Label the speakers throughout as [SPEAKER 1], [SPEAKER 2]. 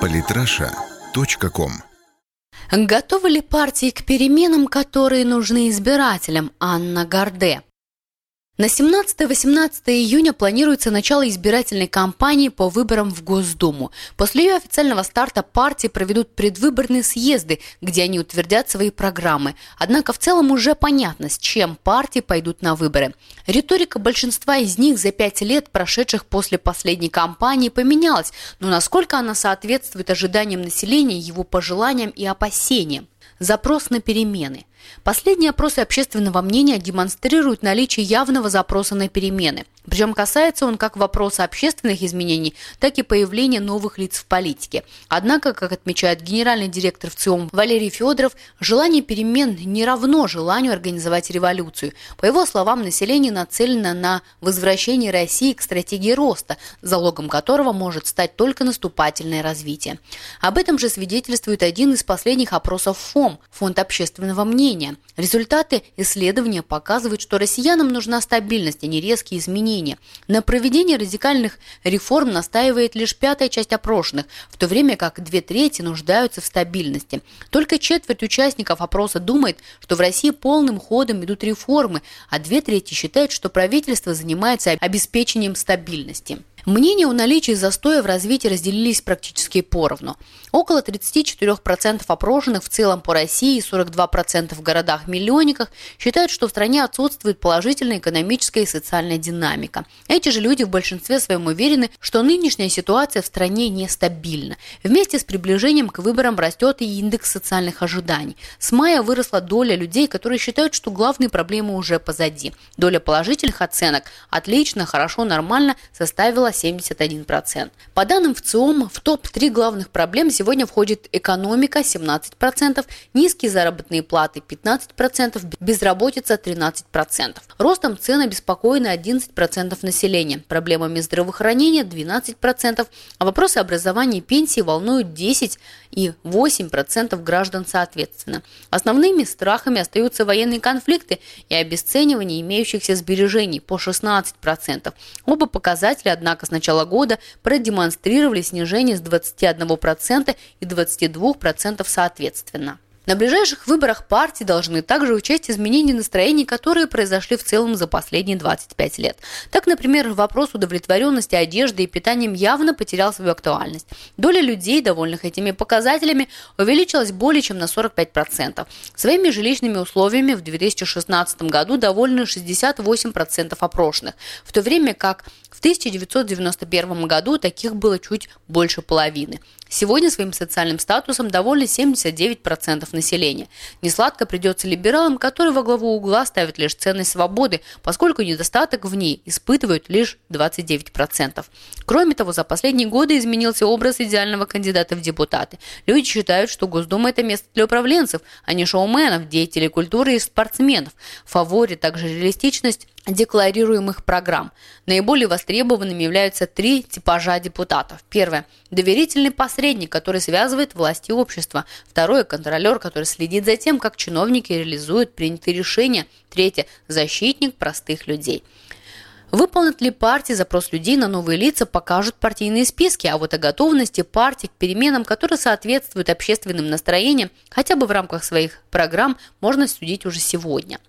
[SPEAKER 1] Политраша.ком
[SPEAKER 2] Готовы ли партии к переменам, которые нужны избирателям? Анна Горде. На 17-18 июня планируется начало избирательной кампании по выборам в Госдуму. После ее официального старта партии проведут предвыборные съезды, где они утвердят свои программы. Однако в целом уже понятно, с чем партии пойдут на выборы. Риторика большинства из них за пять лет, прошедших после последней кампании, поменялась, но насколько она соответствует ожиданиям населения, его пожеланиям и опасениям? Запрос на перемены. Последние опросы общественного мнения демонстрируют наличие явного запроса на перемены. Причем касается он как вопроса общественных изменений, так и появления новых лиц в политике. Однако, как отмечает генеральный директор ВЦИОМ Валерий Федоров, желание перемен не равно желанию организовать революцию. По его словам, население нацелено на возвращение России к стратегии роста, залогом которого может стать только наступательное развитие. Об этом же свидетельствует один из последних опросов ФОМ, Фонд общественного мнения. Результаты исследования показывают, что россиянам нужна стабильность, а не резкие изменения изменения. На проведение радикальных реформ настаивает лишь пятая часть опрошенных, в то время как две трети нуждаются в стабильности. Только четверть участников опроса думает, что в России полным ходом идут реформы, а две трети считают, что правительство занимается обеспечением стабильности. Мнения о наличии застоя в развитии разделились практически поровну. Около 34% опрошенных в целом по России и 42% в городах-миллионниках считают, что в стране отсутствует положительная экономическая и социальная динамика. Эти же люди в большинстве своем уверены, что нынешняя ситуация в стране нестабильна. Вместе с приближением к выборам растет и индекс социальных ожиданий. С мая выросла доля людей, которые считают, что главные проблемы уже позади. Доля положительных оценок «отлично», «хорошо», «нормально» составила 71%. По данным ВЦИОМ, в топ-3 главных проблем сегодня входит экономика 17%, низкие заработные платы 15%, безработица 13%. Ростом цен обеспокоены 11% населения, проблемами здравоохранения 12%, а вопросы образования и пенсии волнуют 10 и 8% граждан соответственно. Основными страхами остаются военные конфликты и обесценивание имеющихся сбережений по 16%. Оба показателя, однако, с начала года продемонстрировали снижение с 21% и 22% соответственно. На ближайших выборах партии должны также учесть изменения настроений, которые произошли в целом за последние 25 лет. Так, например, вопрос удовлетворенности одеждой и питанием явно потерял свою актуальность. Доля людей, довольных этими показателями, увеличилась более чем на 45%. Своими жилищными условиями в 2016 году довольны 68% опрошенных, в то время как в 1991 году таких было чуть больше половины. Сегодня своим социальным статусом довольны 79% населения. Несладко придется либералам, которые во главу угла ставят лишь ценность свободы, поскольку недостаток в ней испытывают лишь 29%. Кроме того, за последние годы изменился образ идеального кандидата в депутаты. Люди считают, что Госдума – это место для управленцев, а не шоуменов, деятелей культуры и спортсменов. В фаворе также реалистичность декларируемых программ. Наиболее востребованными являются три типажа депутатов. Первое – доверительный посредник, который связывает власть и общество. Второе – контролер, который следит за тем, как чиновники реализуют принятые решения. Третье – защитник простых людей. Выполнит ли партия запрос людей на новые лица, покажут партийные списки, а вот о готовности партии к переменам, которые соответствуют общественным настроениям, хотя бы в рамках своих программ, можно судить уже сегодня.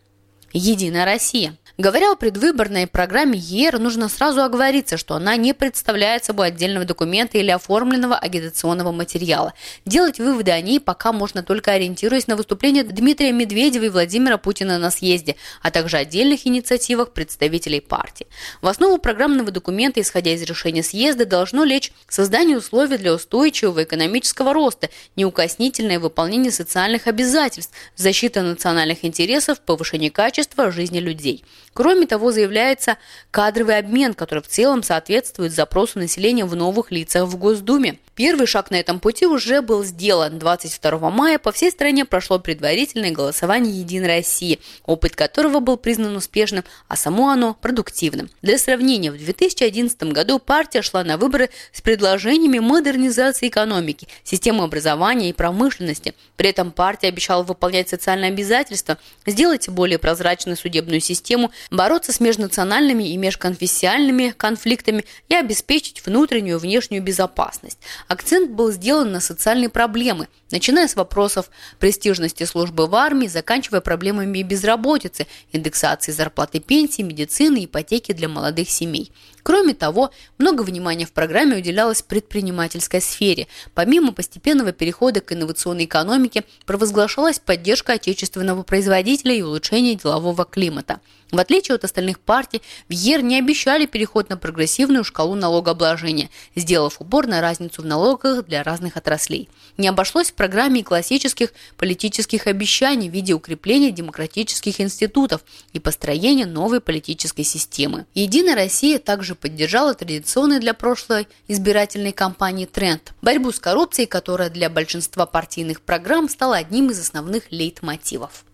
[SPEAKER 2] Единая Россия. Говоря о предвыборной программе ЕР, нужно сразу оговориться, что она не представляет собой отдельного документа или оформленного агитационного материала. Делать выводы о ней пока можно только ориентируясь на выступления Дмитрия Медведева и Владимира Путина на съезде, а также отдельных инициативах представителей партии. В основу программного документа, исходя из решения съезда, должно лечь создание условий для устойчивого экономического роста, неукоснительное выполнение социальных обязательств, защита национальных интересов, повышение качества жизни людей. Кроме того, заявляется кадровый обмен, который в целом соответствует запросу населения в новых лицах в Госдуме. Первый шаг на этом пути уже был сделан. 22 мая по всей стране прошло предварительное голосование «Единой России», опыт которого был признан успешным, а само оно – продуктивным. Для сравнения, в 2011 году партия шла на выборы с предложениями модернизации экономики, системы образования и промышленности. При этом партия обещала выполнять социальные обязательства, сделать более прозрачной судебную систему бороться с межнациональными и межконфессиональными конфликтами и обеспечить внутреннюю и внешнюю безопасность. Акцент был сделан на социальные проблемы, начиная с вопросов престижности службы в армии, заканчивая проблемами безработицы, индексации зарплаты пенсии, медицины, ипотеки для молодых семей. Кроме того, много внимания в программе уделялось предпринимательской сфере. Помимо постепенного перехода к инновационной экономике, провозглашалась поддержка отечественного производителя и улучшение делового климата. В отличие от остальных партий, в ЕР не обещали переход на прогрессивную шкалу налогообложения, сделав упор на разницу в налогах для разных отраслей. Не обошлось в программе и классических политических обещаний в виде укрепления демократических институтов и построения новой политической системы. Единая Россия также поддержала традиционный для прошлой избирательной кампании тренд – борьбу с коррупцией, которая для большинства партийных программ стала одним из основных лейтмотивов.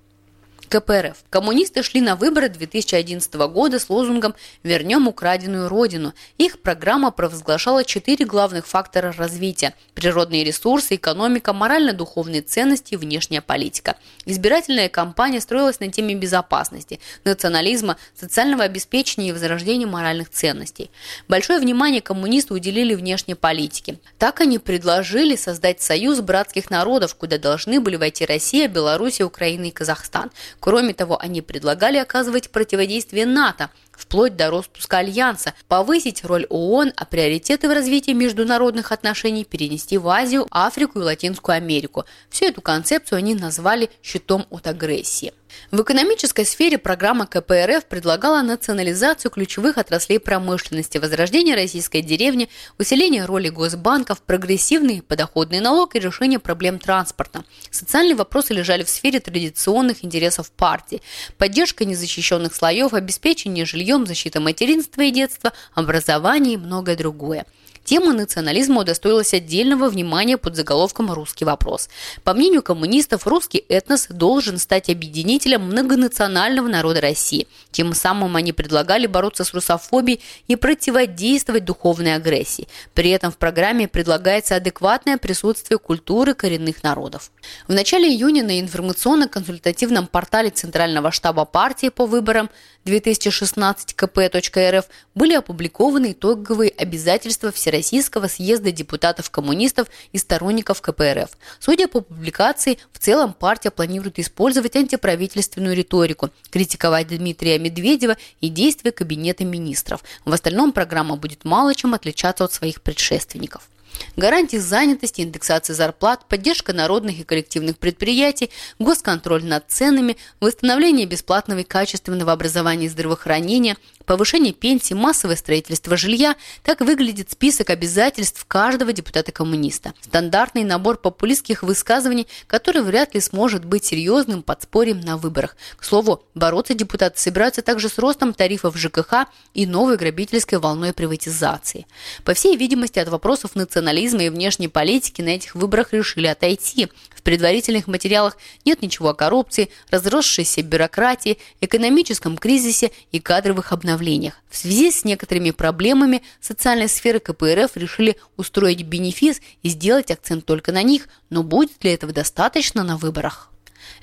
[SPEAKER 2] КПРФ. Коммунисты шли на выборы 2011 года с лозунгом «Вернем украденную родину». Их программа провозглашала четыре главных фактора развития – природные ресурсы, экономика, морально-духовные ценности и внешняя политика. Избирательная кампания строилась на теме безопасности, национализма, социального обеспечения и возрождения моральных ценностей. Большое внимание коммунисты уделили внешней политике. Так они предложили создать союз братских народов, куда должны были войти Россия, Белоруссия, Украина и Казахстан – Кроме того, они предлагали оказывать противодействие НАТО, вплоть до распуска Альянса, повысить роль ООН, а приоритеты в развитии международных отношений перенести в Азию, Африку и Латинскую Америку. Всю эту концепцию они назвали «щитом от агрессии». В экономической сфере программа КПРФ предлагала национализацию ключевых отраслей промышленности, возрождение российской деревни, усиление роли госбанков, прогрессивный подоходный налог и решение проблем транспорта. Социальные вопросы лежали в сфере традиционных интересов партии. Поддержка незащищенных слоев, обеспечение жильем, защита материнства и детства, образование и многое другое. Тема национализма удостоилась отдельного внимания под заголовком «Русский вопрос». По мнению коммунистов, русский этнос должен стать объединителем многонационального народа России. Тем самым они предлагали бороться с русофобией и противодействовать духовной агрессии. При этом в программе предлагается адекватное присутствие культуры коренных народов. В начале июня на информационно-консультативном портале Центрального штаба партии по выборам 2016 КП.РФ были опубликованы итоговые обязательства Всероссийского съезда депутатов-коммунистов и сторонников КПРФ. Судя по публикации, в целом партия планирует использовать антиправительственную риторику, критиковать Дмитрия Медведева и действия Кабинета министров. В остальном программа будет мало чем отличаться от своих предшественников гарантии занятости, индексации зарплат, поддержка народных и коллективных предприятий, госконтроль над ценами, восстановление бесплатного и качественного образования и здравоохранения, повышение пенсий, массовое строительство жилья – так выглядит список обязательств каждого депутата-коммуниста. Стандартный набор популистских высказываний, который вряд ли сможет быть серьезным подспорьем на выборах. К слову, бороться депутаты собираются также с ростом тарифов ЖКХ и новой грабительской волной приватизации. По всей видимости, от вопросов национализма и внешней политики на этих выборах решили отойти. В предварительных материалах нет ничего о коррупции, разросшейся бюрократии, экономическом кризисе и кадровых обновлениях. В связи с некоторыми проблемами социальной сферы КПРФ решили устроить бенефис и сделать акцент только на них, но будет ли этого достаточно на выборах?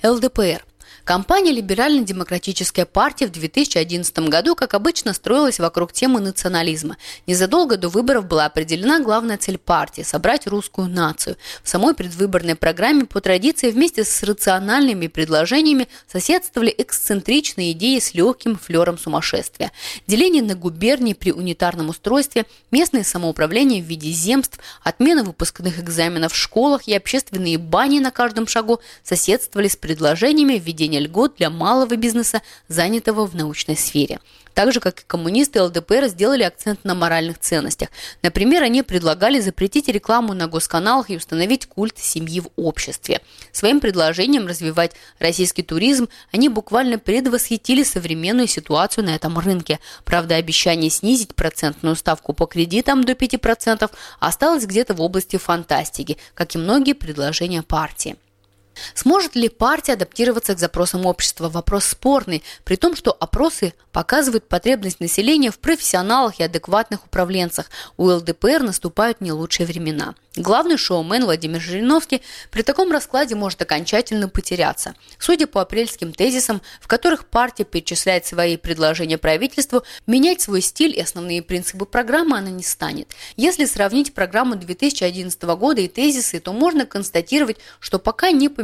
[SPEAKER 2] ЛДПР – Компания «Либерально-демократическая партия» в 2011 году, как обычно, строилась вокруг темы национализма. Незадолго до выборов была определена главная цель партии – собрать русскую нацию. В самой предвыборной программе по традиции вместе с рациональными предложениями соседствовали эксцентричные идеи с легким флером сумасшествия. Деление на губернии при унитарном устройстве, местное самоуправление в виде земств, отмена выпускных экзаменов в школах и общественные бани на каждом шагу соседствовали с предложениями введения введения льгот для малого бизнеса, занятого в научной сфере. Так же, как и коммунисты, ЛДПР сделали акцент на моральных ценностях. Например, они предлагали запретить рекламу на госканалах и установить культ семьи в обществе. Своим предложением развивать российский туризм они буквально предвосхитили современную ситуацию на этом рынке. Правда, обещание снизить процентную ставку по кредитам до 5% осталось где-то в области фантастики, как и многие предложения партии. Сможет ли партия адаптироваться к запросам общества? Вопрос спорный, при том, что опросы показывают потребность населения в профессионалах и адекватных управленцах. У ЛДПР наступают не лучшие времена. Главный шоумен Владимир Жириновский при таком раскладе может окончательно потеряться. Судя по апрельским тезисам, в которых партия перечисляет свои предложения правительству, менять свой стиль и основные принципы программы она не станет. Если сравнить программу 2011 года и тезисы, то можно констатировать, что пока не поменялось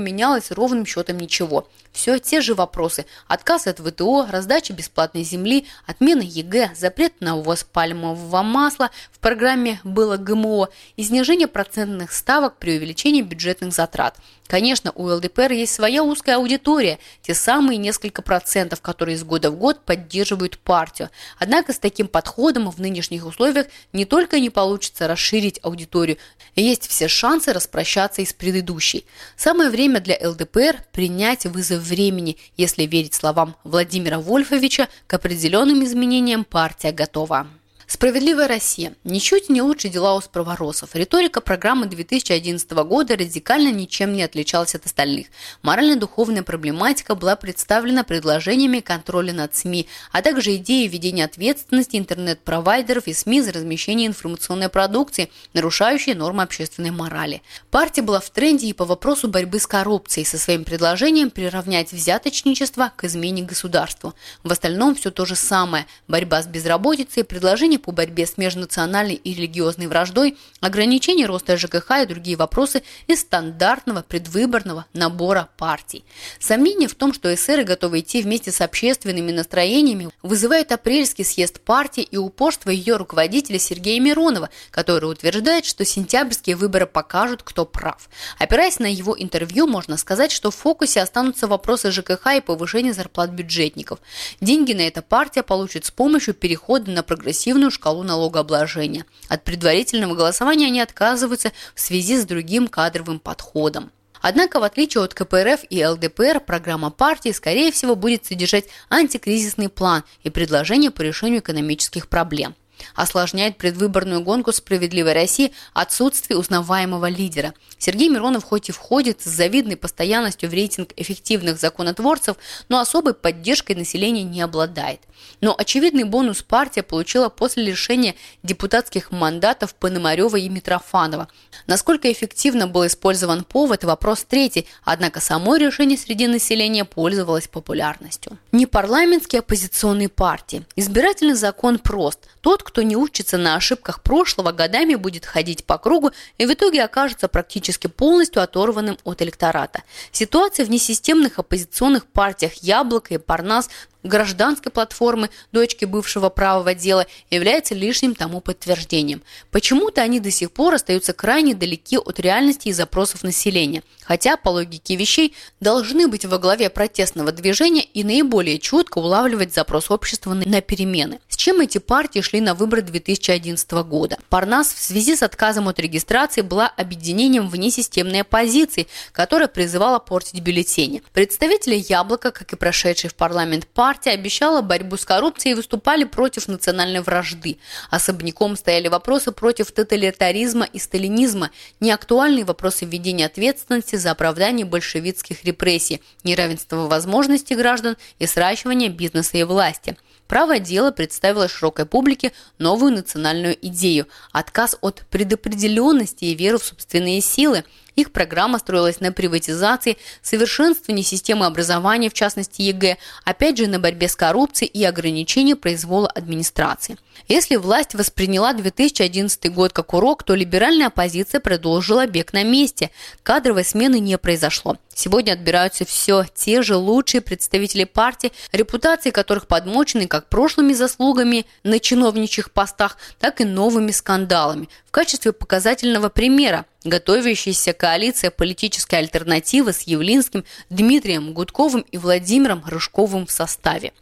[SPEAKER 2] ровным счетом ничего. Все те же вопросы. Отказ от ВТО, раздача бесплатной земли, отмена ЕГЭ, запрет на ввоз пальмового масла, в программе было ГМО и снижение процентных ставок при увеличении бюджетных затрат. Конечно, у ЛДПР есть своя узкая аудитория, те самые несколько процентов, которые из года в год поддерживают партию. Однако с таким подходом в нынешних условиях не только не получится расширить аудиторию, есть все шансы распрощаться и с предыдущей. Самое время для ЛДПР принять вызов времени, если верить словам Владимира Вольфовича, к определенным изменениям партия готова. Справедливая Россия. Ничуть не лучше дела у справоросов. Риторика программы 2011 года радикально ничем не отличалась от остальных. Морально-духовная проблематика была представлена предложениями контроля над СМИ, а также идеей введения ответственности интернет-провайдеров и СМИ за размещение информационной продукции, нарушающей нормы общественной морали. Партия была в тренде и по вопросу борьбы с коррупцией со своим предложением приравнять взяточничество к измене государству. В остальном все то же самое. Борьба с безработицей, предложение по борьбе с межнациональной и религиозной враждой, ограничение роста ЖКХ и другие вопросы из стандартного предвыборного набора партий. Сомнение в том, что эсеры готовы идти вместе с общественными настроениями, вызывает апрельский съезд партии и упорство ее руководителя Сергея Миронова, который утверждает, что сентябрьские выборы покажут, кто прав. Опираясь на его интервью, можно сказать, что в фокусе останутся вопросы ЖКХ и повышения зарплат бюджетников. Деньги на это партия получит с помощью перехода на прогрессивную единую шкалу налогообложения. От предварительного голосования они отказываются в связи с другим кадровым подходом. Однако, в отличие от КПРФ и ЛДПР, программа партии, скорее всего, будет содержать антикризисный план и предложения по решению экономических проблем. Осложняет предвыборную гонку «Справедливой России» отсутствие узнаваемого лидера. Сергей Миронов хоть и входит с завидной постоянностью в рейтинг эффективных законотворцев, но особой поддержкой населения не обладает. Но очевидный бонус партия получила после лишения депутатских мандатов Пономарева и Митрофанова. Насколько эффективно был использован повод – вопрос третий, однако само решение среди населения пользовалось популярностью. Не парламентские оппозиционные партии. Избирательный закон прост. Тот, кто не учится на ошибках прошлого, годами будет ходить по кругу и в итоге окажется практически полностью оторванным от электората. Ситуация в несистемных оппозиционных партиях «Яблоко» и «Парнас» гражданской платформы дочки бывшего правого дела является лишним тому подтверждением. Почему-то они до сих пор остаются крайне далеки от реальности и запросов населения, хотя по логике вещей должны быть во главе протестного движения и наиболее четко улавливать запрос общества на перемены. С чем эти партии шли на выборы 2011 года? Парнас в связи с отказом от регистрации была объединением внесистемной оппозиции, которая призывала портить бюллетени. Представители «Яблока», как и прошедший в парламент партии, партия обещала борьбу с коррупцией и выступали против национальной вражды. Особняком стояли вопросы против тоталитаризма и сталинизма, неактуальные вопросы введения ответственности за оправдание большевистских репрессий, неравенство возможностей граждан и сращивание бизнеса и власти. Правое дело представило широкой публике новую национальную идею – отказ от предопределенности и веру в собственные силы – их программа строилась на приватизации, совершенствовании системы образования, в частности ЕГЭ, опять же на борьбе с коррупцией и ограничении произвола администрации. Если власть восприняла 2011 год как урок, то либеральная оппозиция продолжила бег на месте. Кадровой смены не произошло. Сегодня отбираются все те же лучшие представители партии, репутации которых подмочены как прошлыми заслугами на чиновничьих постах, так и новыми скандалами. В качестве показательного примера готовящаяся коалиция политической альтернативы с Явлинским, Дмитрием Гудковым и Владимиром Рыжковым в составе.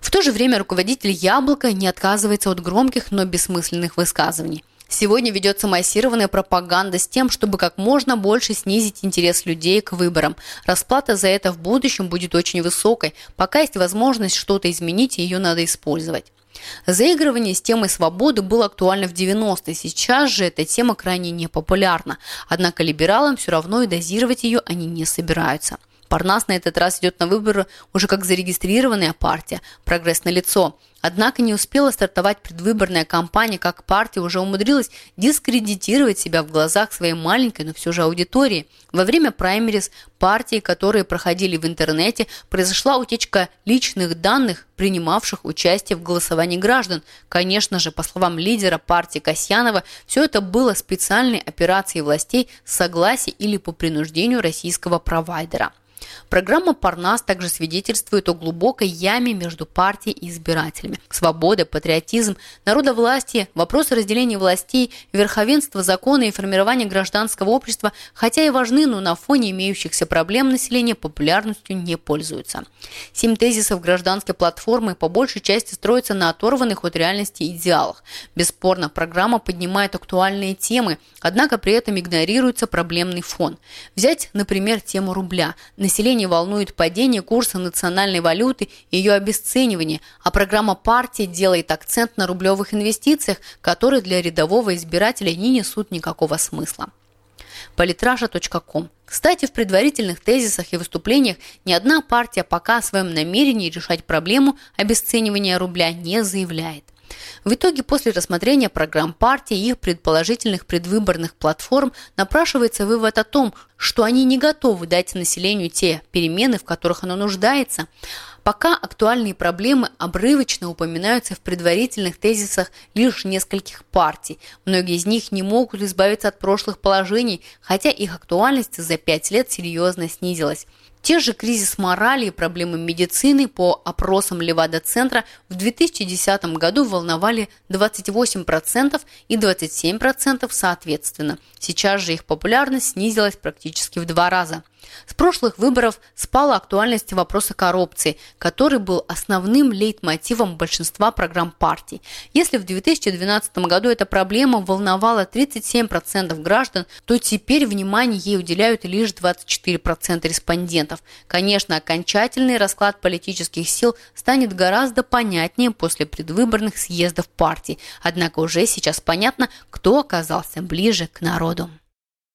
[SPEAKER 2] В то же время руководитель «Яблока» не отказывается от громких, но бессмысленных высказываний. Сегодня ведется массированная пропаганда с тем, чтобы как можно больше снизить интерес людей к выборам. Расплата за это в будущем будет очень высокой. Пока есть возможность что-то изменить, ее надо использовать. Заигрывание с темой свободы было актуально в 90-е, сейчас же эта тема крайне непопулярна. Однако либералам все равно и дозировать ее они не собираются. Парнас на этот раз идет на выборы уже как зарегистрированная партия «Прогресс на лицо». Однако не успела стартовать предвыборная кампания, как партия уже умудрилась дискредитировать себя в глазах своей маленькой, но все же аудитории. Во время праймерис партии, которые проходили в интернете, произошла утечка личных данных, принимавших участие в голосовании граждан. Конечно же, по словам лидера партии Касьянова, все это было специальной операцией властей с согласия или по принуждению российского провайдера. Программа «Парнас» также свидетельствует о глубокой яме между партией и избирателями. Свобода, патриотизм, народовластие, вопросы разделения властей, верховенство закона и формирование гражданского общества, хотя и важны, но на фоне имеющихся проблем населения популярностью не пользуются. Семь тезисов гражданской платформы по большей части строятся на оторванных от реальности идеалах. Бесспорно, программа поднимает актуальные темы, однако при этом игнорируется проблемный фон. Взять, например, тему рубля. Население население волнует падение курса национальной валюты и ее обесценивание, а программа партии делает акцент на рублевых инвестициях, которые для рядового избирателя не несут никакого смысла. Политраша.ком кстати, в предварительных тезисах и выступлениях ни одна партия пока о своем намерении решать проблему обесценивания рубля не заявляет. В итоге, после рассмотрения программ партии и их предположительных предвыборных платформ, напрашивается вывод о том, что они не готовы дать населению те перемены, в которых оно нуждается. Пока актуальные проблемы обрывочно упоминаются в предварительных тезисах лишь нескольких партий. Многие из них не могут избавиться от прошлых положений, хотя их актуальность за пять лет серьезно снизилась. Те же кризис морали и проблемы медицины по опросам Левада-центра в 2010 году волновали 28% и 27% соответственно. Сейчас же их популярность снизилась практически в два раза. С прошлых выборов спала актуальность вопроса коррупции, который был основным лейтмотивом большинства программ партий. Если в 2012 году эта проблема волновала 37% граждан, то теперь внимание ей уделяют лишь 24% респондентов. Конечно, окончательный расклад политических сил станет гораздо понятнее после предвыборных съездов партий. Однако уже сейчас понятно, кто оказался ближе к народу.